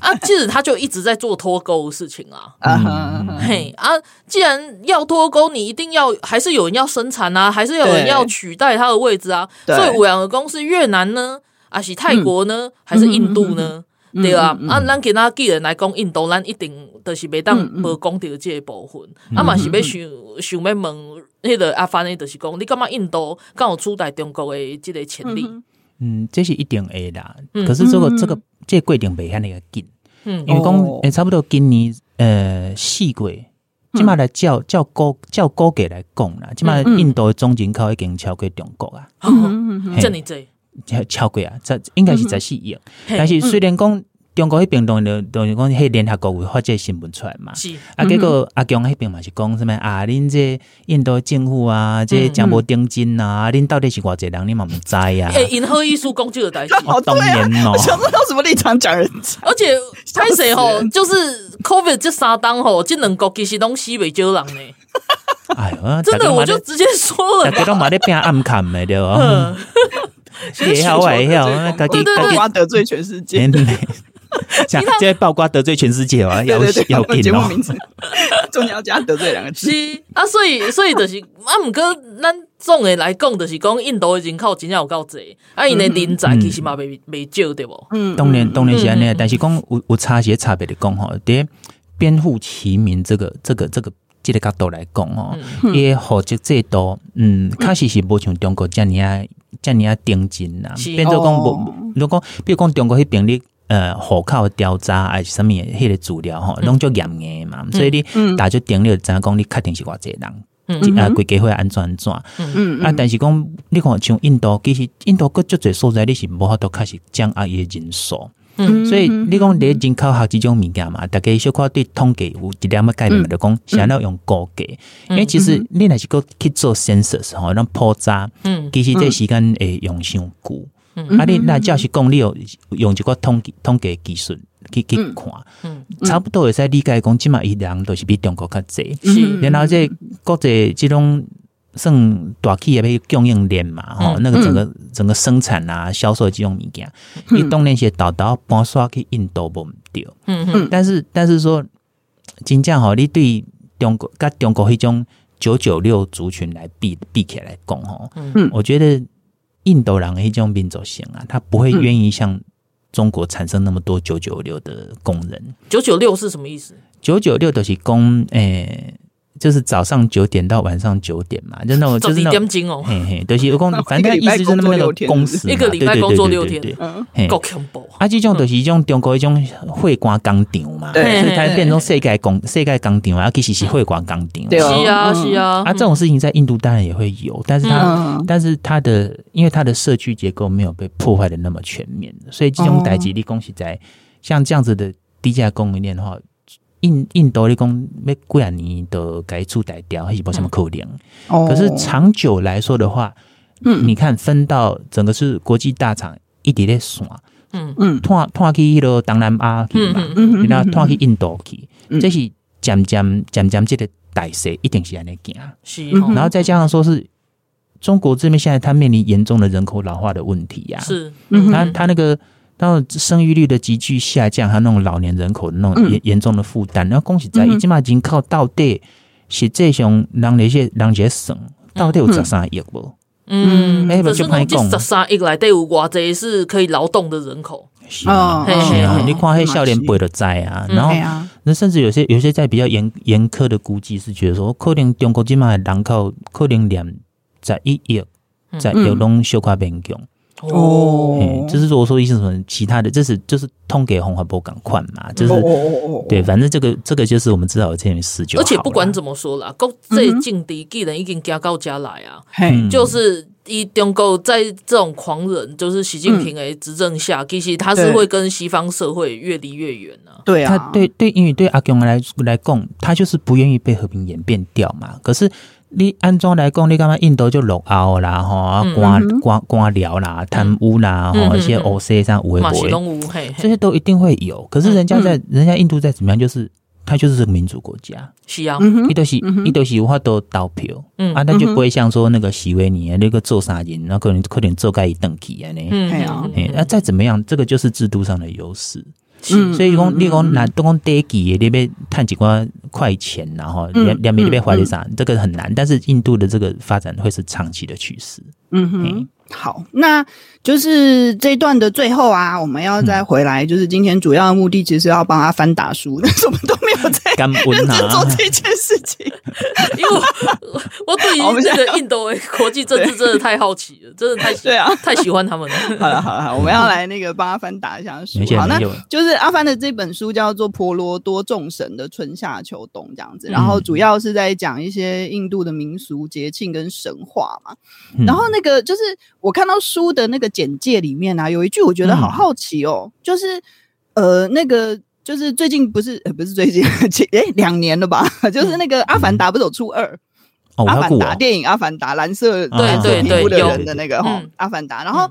啊，其实他就一直在做脱钩的事情啊。啊嘿啊，既然要脱钩，你一定要还是有人要生产啊，还是有人要取代他的位置啊。所以五羊的公司，越南呢，还是泰国呢，还是印度呢？对啊，啊，咱给他既然来讲印度，咱一定就是袂当无讲到这部分。啊嘛是要想想要问迄个阿凡的，就是讲你感觉印度敢有取代中国的这个潜力？嗯，这是一定会啦。可是这个这个这个规定袂遐那个紧，因为讲诶，差不多今年呃四月，起码来照照高照高给来讲啦，起码印度的总人口已经超过中国啊。这你这超超过啊，这应该是十四亿。但是虽然讲中国迄边当然当然讲，迄联合国会发这新闻出来嘛。是啊，结果阿强迄边嘛是讲什么啊？恁这印度政府啊，这真无定金啊，恁到底是偌济人？你嘛毋知啊？诶，因何艺术讲这个代志？好当然哦，想不到什么立场讲人家。而且歹势吼，就是 COVID 这三档吼，这两国其实拢死袂少人呢。哎呦，真的我就直接说了，大家拢嘛咧拼暗砍的对吧？也好也好，自己曝光得罪全世界，像这些曝光得罪全世界 啊，要要紧哦。重要加得罪两个字。是啊，所以所以就是啊，毋过咱总的来讲，就是讲印度的人口真正有够济，啊，因的人才其实嘛未未少对不？嗯，当然当然是安尼，但是讲有有差些差别的讲吼，对编户齐民这个这个这个这个角度来讲哦，也户籍制度，嗯，确实是无像中国这样啊。这样啊，定金呐，变做讲不，如果比如讲中国迄边你呃户口调查还是什么迄个资料吼，拢足严个嘛，所以你大家定了知影讲你确定是偌济人，啊，规家伙安怎安怎，嗯嗯啊，但是讲你看像印度，其实印度阁足侪所在你是无法度开始掌握伊诶人数。嗯，所以你讲你人口学即种物件嘛，大家小可对统计有一点仔概念，就讲想要用估计，因为其实你若是阁去做 census 吼，那普查，嗯，其实这时间会用上久，啊，你那假是讲你有用一个统计统计技术去去看，嗯，差不多会使理解讲，即嘛伊人都是比中国较济，是，然后这国际这种。算大企业要供应链嘛，吼、嗯，那个整个整个生产啊、销售这种物件，你当然是导导搬刷去印度无毋对，嗯嗯，但是但是说真正吼，你对中国甲中国迄种九九六族群来比比起来讲吼，嗯，我觉得印度人一种民族性啊，他不会愿意像中国产生那么多九九六的工人。九九六是什么意思？九九六就是工诶。欸就是早上九点到晚上九点嘛，就那种 就是那种，哦、嘿嘿，就是有工，反正意思就是那么那个公司，一个礼拜工作六天，够恐怖。啊，这种就是一种中国一种会馆工厂嘛，所以它变成世界工世界工厂啊，其实是会馆工厂。是啊，是啊。啊，这种事情在印度当然也会有，但是它，但是它的，因为它的社区结构没有被破坏的那么全面，所以这种代际力恭喜在像这样子的低价供应链的话。印印度你讲要几啊年都该出代掉，还是不什么可能。嗯、可是长久来说的话，嗯，你看分到整个是国际大厂一直在算，嗯。嗯，拖拖去迄个东南亚去嘛，嗯嗯然后拖去印度去，嗯、这是渐渐渐渐这个代势一定是安尼行。是，然后再加上说是中国这边现在它面临严重的人口老化的问题呀、啊，是，嗯，他他那个。然后生育率的急剧下降，还有那种老年人口的那种严严重的负担，然后恭喜在，已经嘛已经靠到底是这种让那些让些省到底有十三亿不？嗯，哎，不就歹讲，十三亿来对有偌济是可以劳动的人口。是啊，你看那少年辈都知啊，然后那甚至有些有些在比较严严苛的估计是觉得说，可能中国今嘛人口可能连在一亿，在有拢小可变强。哦，就是如果说一些什么其他的，这是就是通给红花波港宽嘛，就是对，反正这个这个就是我们知道的这件事就。而且不管怎么说啦，国际政治既然已经加到加来啊，就是一中够在这种狂人，就是习近平的执政下，其实他是会跟西方社会越离越远啊。对啊，他对对，因为对阿公来来讲，他就是不愿意被和平演变掉嘛。可是。你安怎来讲？你干嘛印度就落后啦？吼，官官官僚啦，贪污啦，吼，一些 O C 上无为不为，这些都一定会有。可是人家在，人家印度在怎么样，就是他就是个民主国家，是啊，伊都是伊都是有法度投票，啊，那就不会像说那个席维尼那个做啥人，那可能可能做盖一等级啊，呢，哎呀，那再怎么样，这个就是制度上的优势。嗯，所以讲你讲那都讲短期的，你要赚几块块钱，然后两两边那边花点啥，这个很难。但是印度的这个发展会是长期的趋势。嗯哼。好，那就是这一段的最后啊，我们要再回来，就是今天主要的目的其实要帮他翻打书，但是我们都没有在认真做这件事情，因为我我对于这个印度的国际政治真的太好奇了，真的太对啊，太喜欢他们了。好了好了好，我们要来那个帮阿帆打一下书。好，那就是阿帆的这本书叫做《婆罗多众神的春夏秋冬》这样子，然后主要是在讲一些印度的民俗节庆跟神话嘛，然后那个就是。我看到书的那个简介里面啊，有一句我觉得好好奇哦，嗯、就是呃，那个就是最近不是呃不是最近，哎两年了吧，就是那个《阿凡达》不是有出二，嗯哦《阿凡达》电影《阿凡达》蓝色蓝色皮肤的人的那个哈，《阿凡达》，然后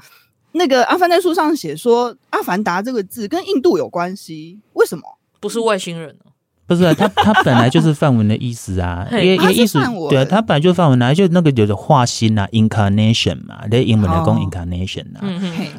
那个阿凡在书上写说，《阿凡达》这个字跟印度有关系，为什么？不是外星人不是、啊，他 他本来就是范文的意思啊，因为因为意思对啊，他本来就是梵文啊，就那个就是化身啊，incarnation 嘛，在英文来讲 incarnation 啊，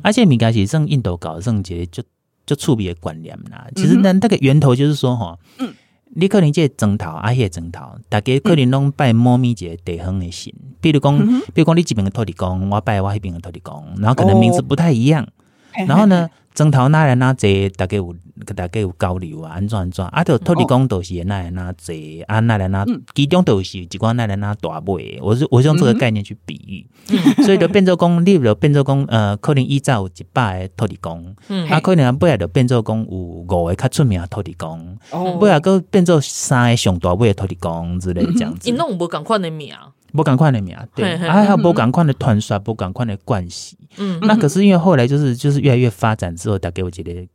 而且米开始从印度搞圣节就就触别观念啦。其实那那个源头就是说哈，嗯，你可能这征讨啊，些征讨，大家可能拢拜某咪一个地方的神，比如讲，比如讲你这边的土地公，我拜我那边的土地公，然后可能名字不太一样，哦、然后呢？征讨哪来哪济，大家有，大家有交流啊，安怎安怎，啊，就土地公都是哪来哪济，啊，哪来哪，其中都是一寡哪来哪大尾，我是我是用这个概念去比喻，嗯、所以就变做讲，你就变做讲，呃，可能依照有一百个土地公，嗯、啊，可能不来就变做讲有五个较出名的土地公，不来个变做三个上大尾的土地公之类这样子，因拢无共款的名。无共款的名，对，还有不赶快的传说，无共款的关系。嗯，那可是因为后来就是就是越来越发展之后，带给我觉得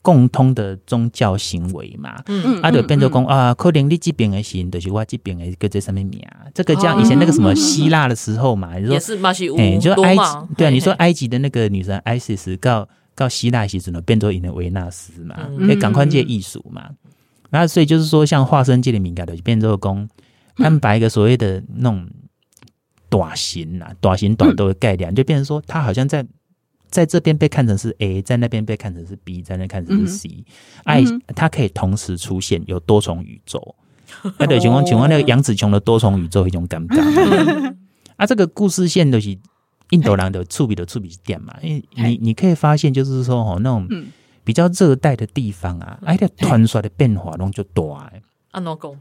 共通的宗教行为嘛。嗯，啊，就变成讲啊，可能你这边的行就是我这边的个这上面名，这个叫以前那个什么希腊的时候嘛，你说也是马西乌，就埃及，对啊，你说埃及的那个女神 Isis 告告希腊时阵呢，变作伊的维纳斯嘛，也赶快借艺术嘛。然后所以就是说，像化身界的敏感的就变作讲。安排一个所谓的那种短型啊，短型短度的概念，就变成说，他好像在在这边被看成是 A，在那边被看成是 B，在那看成是 C，哎，它可以同时出现，有多重宇宙。那对，情况情况，那个杨紫琼的多重宇宙一种尴尬。啊，这个故事线都是印度人的触笔的触笔点嘛，因为你你可以发现，就是说哦，那种比较热带的地方啊，哎，它传出来的变化拢就大。阿诺公，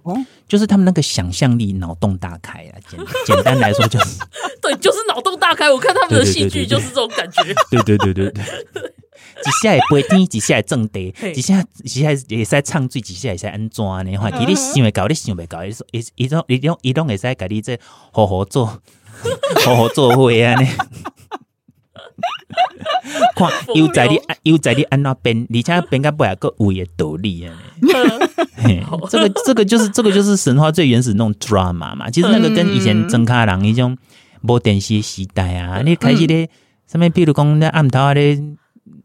就是他们那个想象力脑洞大开啊！简 简单来说就是，对，就是脑洞大开。我看他们的戏剧就是这种感觉。对对对对对，一下也不会听，一下也正得，一下一下也是在唱醉，一下也是在安装呢。话，你想会搞，你想袂搞，一一一种一种一种也是在搞，你这好好做，好好做会啊呢。看 又在你又在你安那边，而且边个不还个有也道理啊？这个这个就是这个就是神话最原始那种 drama 嘛。其实那个跟以前曾卡郎一种无电视时代啊，你开始咧上面，比如讲那暗头啊咧，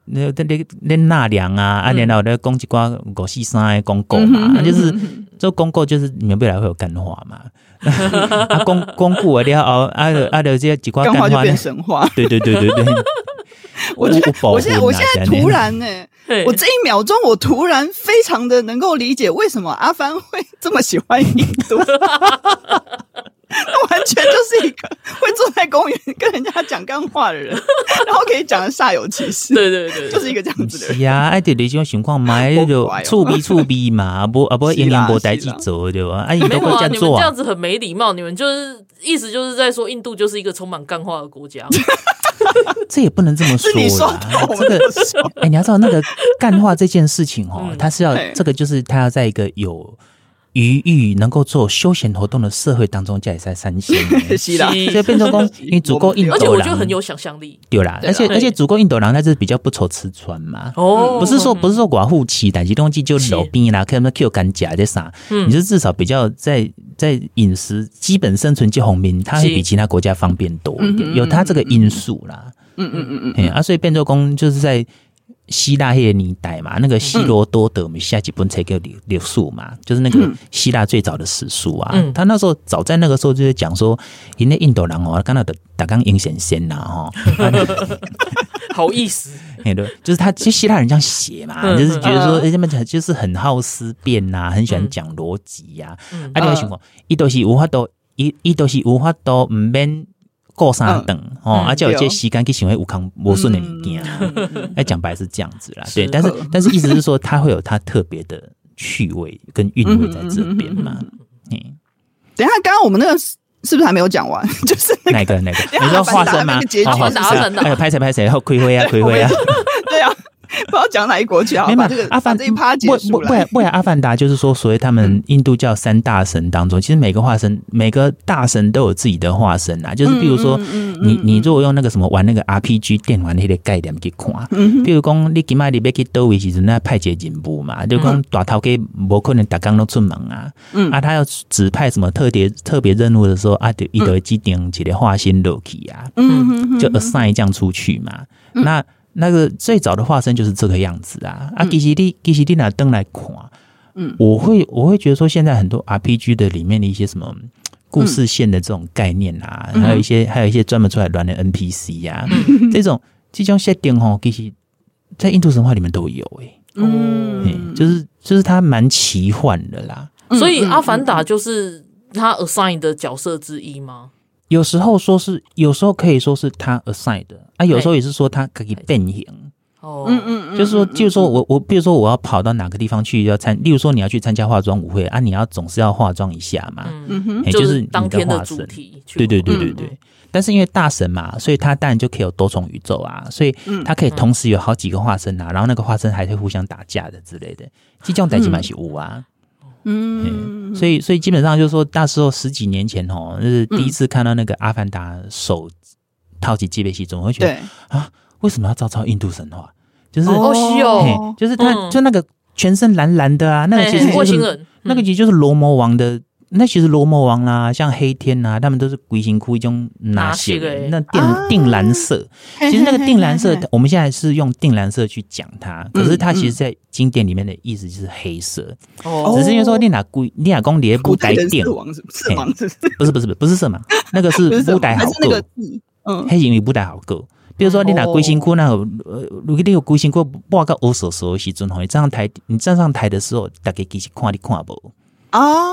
那那那那纳凉啊，啊然后咧讲一寡五四三的广告嘛，就是做广告就是你们未来会有干话嘛。啊，公公布了后，啊啊的这些几块干话变神话，对对对对对。我觉得我现在我现在突然呢，我这一秒钟我突然非常的能够理解为什么阿帆会这么喜欢印度。完全就是一个会坐在公园跟人家讲干话的人，然后可以讲的煞有其事。对对对，就是一个这样子的人。是啊，哎，对这种情况嘛，就触逼触逼嘛，不啊不，永远无代志做对吧？哎，你都会这样做啊？你们这样子很没礼貌，你们就是意思就是在说印度就是一个充满干话的国家。这也不能这么说啦，这个哎，你要知道那个干话这件事情哦，它是要这个就是它要在一个有。余裕能够做休闲活动的社会当中，加也在三星，是啦。所以变成功，因为足够印度人，而且我觉得很有想象力，对啦。而且而且足够印度人，他是比较不愁吃穿嘛。哦，不是说不是说寡妇期待，其东西就老兵啦，可能 Q 干甲这啥，你是至少比较在在饮食基本生存就红民，他会比其他国家方便多一点，有他这个因素啦。嗯嗯嗯嗯，啊，所以变成工就是在。希腊那个年代嘛，那个希罗多德，我们下几本才叫历历书嘛，就是那个希腊最早的史书啊。嗯、他那时候早在那个时候就是讲说，因为印度人哦，刚到的打刚阴险先呐哈，好意思，对，就是他其实希腊人这样写嘛，嗯、就是觉得说他们就是很好思辨呐，很喜欢讲逻辑呀。啊，这个情况，伊都是无法度，伊伊都是无法度唔免。过三等哦，而且有些时间去行为无康无顺的物件，哎，讲白是这样子啦，对，但是 但是意思是说，它会有它特别的趣味跟韵味在这边嘛。嗯，等一下，刚刚我们那个是不是还没有讲完？就是哪个哪个？你说 化身吗？好好，还有拍谁拍谁，然后亏灰啊亏灰啊，对啊。不知道讲哪一国去啊？把这个阿凡这一趴结束了。不不不，阿凡达就是说，所谓他们印度教三大神当中，其实每个化身，每个大神都有自己的化身啊。就是比如说，你你如果用那个什么玩那个 RPG 电玩那些概念去看，比如讲你今麦你要去多位，其实那派些任务嘛，就讲大头给无可能打刚都出门啊。啊，他要指派什么特别特别任务的时候啊，就一堆机顶起来化身落去啊，就 assign 这样出去嘛。那那个最早的化身就是这个样子啊！啊，其实你其实你拿灯来看，嗯，我会我会觉得说，现在很多 RPG 的里面的一些什么故事线的这种概念啊，还有一些还有一些专门出来乱的 NPC 呀，这种这种设定哦，其实，在印度神话里面都有诶，嗯，就是就是它蛮奇幻的啦。所以阿凡达就是他 assign 的角色之一吗？有时候说是，有时候可以说是他 assign 的啊，有时候也是说他可以变形。哦，嗯嗯，就是说，就是说我我，比如说我要跑到哪个地方去要参，例如说你要去参加化妆舞会啊，你要总是要化妆一下嘛，嗯。哼，就是当天的主题。对对对对对。但是因为大神嘛，所以他当然就可以有多重宇宙啊，所以他可以同时有好几个化身啊，然后那个化身还会互相打架的之类的，这种代际蛮是有啊。嗯，所以所以基本上就是说，那时候十几年前哦，就是第一次看到那个阿凡达手套起机背系，总会觉得啊，为什么要照抄印度神话？就是哦，就是他就那个全身蓝蓝的啊，那个其实外星人，那个其实就是罗摩王的，那其实罗摩王啦，像黑天呐，他们都是鬼形窟一种哪些的那靛靛蓝色，其实那个靛蓝色，我们现在是用靛蓝色去讲它，可是它其实，在经典里面的意思就是黑色，只是因为说你哪龟，你哪公蝶不带电，不是不是不是不是色盲，那个是 不带好够，嗯，黑影你不带好够。比如说你哪龟形窟那个，呃，如果你有龟形窟挂个乌手手的时阵，你站上台，你站上台的时候，大家其实看你看不哦，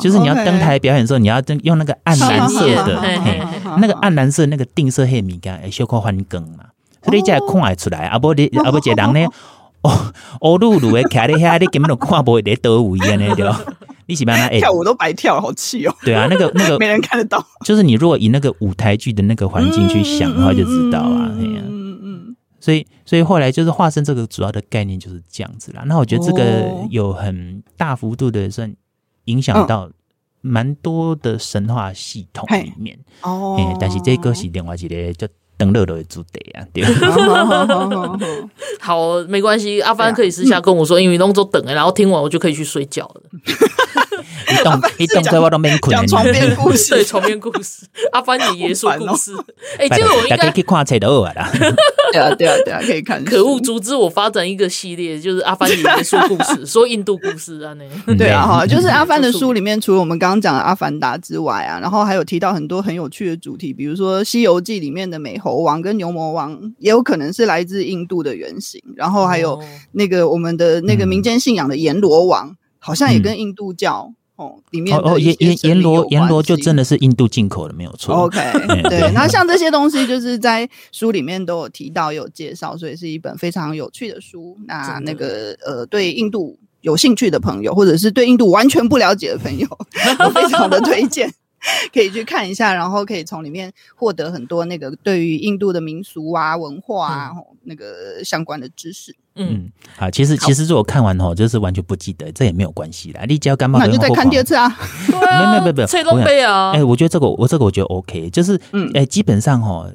就是你要登台表演的时候，你要登用那个暗蓝色的，那个暗蓝色那个定色黑米干，小可翻更嘛，所以你才看出来，啊不你啊不这人呢。哦，哦，露露诶，卡在遐，你根本都看不会在倒位安尼对吧？你喜欢那跳舞都白跳，好气哦。对啊，那个那个 没人看得到。就是你如果以那个舞台剧的那个环境去想的话，就知道啊。嗯嗯。所以所以后来就是化身这个主要的概念就是这样子啦。那我觉得这个有很大幅度的算影响到蛮多的神话系统里面哦。但是这个是另外一个就。等乐的主题啊，对。好，没关系，阿帆可以私下跟我说，因为弄做等哎，然后听完我就可以去睡觉了。你动，你动在我都没困。讲床边故事，对，床边故事。阿帆也说故事。哎，这个我应该可以看册都有啦。对啊，对啊，对啊，可以看。可恶，阻止我发展一个系列，就是阿帆也说故事，说印度故事啊，那。对啊，哈，就是阿凡的书里面，除了我们刚刚讲的阿凡达之外啊，然后还有提到很多很有趣的主题，比如说《西游记》里面的美。猴王跟牛魔王也有可能是来自印度的原型，然后还有那个我们的那个民间信仰的阎罗王，好像也跟印度教哦，里面哦哦，阎阎阎罗阎罗就真的是印度进口的，没有错。OK，对，那像这些东西就是在书里面都有提到有介绍，所以是一本非常有趣的书。那那个呃，对印度有兴趣的朋友，或者是对印度完全不了解的朋友，我非常的推荐。可以去看一下，然后可以从里面获得很多那个对于印度的民俗啊、文化啊、嗯、那个相关的知识。嗯，好，其实其实如果看完吼就是完全不记得，这也没有关系啦。你只要干嘛？那就再看第二次啊。对啊，没有没有没有，吹龙杯啊。哎，我觉得这个我这个我觉得 OK，就是嗯，哎，基本上吼，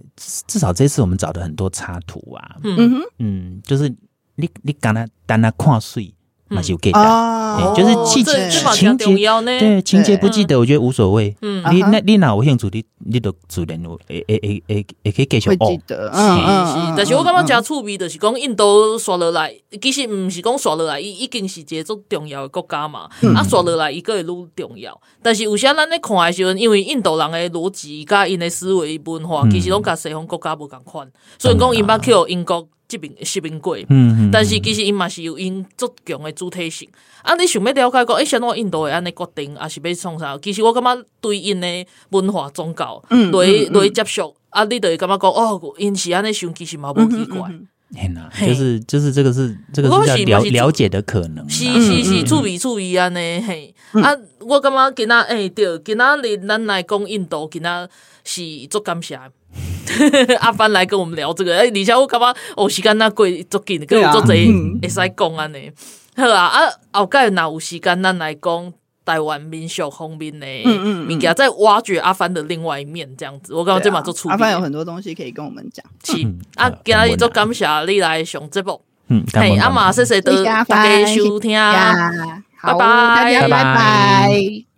至少这次我们找的很多插图啊，嗯哼，嗯，就是你你刚才单单看水。那就给的，就是情节情节对情节不记得，我觉得无所谓。嗯，你那你哪有兴趣，你你都自然会会会会会可以继续哦。记得，是是，但是我感觉真趣味，就是讲印度刷落来，其实唔是讲刷落来，伊已经是一个足重要的国家嘛。啊，刷落来伊个会愈重要。但是有时咱咧看的时阵，因为印度人的逻辑甲因的思维文化，其实拢甲西方国家无共款，所以讲伊捌去英国。这边这边过，嗯，但是其实因嘛是有因足强的主体性。啊，你想要了解讲，诶，像我印度会安尼决定，啊是要创啥？其实我感觉对因的文化宗教，嗯，来来接触，啊，你就会感觉讲，哦，因是安尼想，其实嘛无奇怪。天呐，就是就是这个是这个是叫了了解的可能。是是是，注意注意安尼嘿。啊，我感觉今仔诶，对，今仔日咱来讲印度，今仔是足感谢。阿帆来跟我们聊这个，哎，你像我感觉？哦，时间那贵足紧，跟我做这会使讲安尼。好啊，啊，后盖那有时间，咱来讲台湾民俗方面的，嗯嗯，物件再挖掘阿帆的另外一面，这样子。我刚刚这嘛做出，阿帆有很多东西可以跟我们讲。是啊，今日做感谢你来上节目，嗯，嘿，阿妈谢谢大家收听，拜拜，拜拜。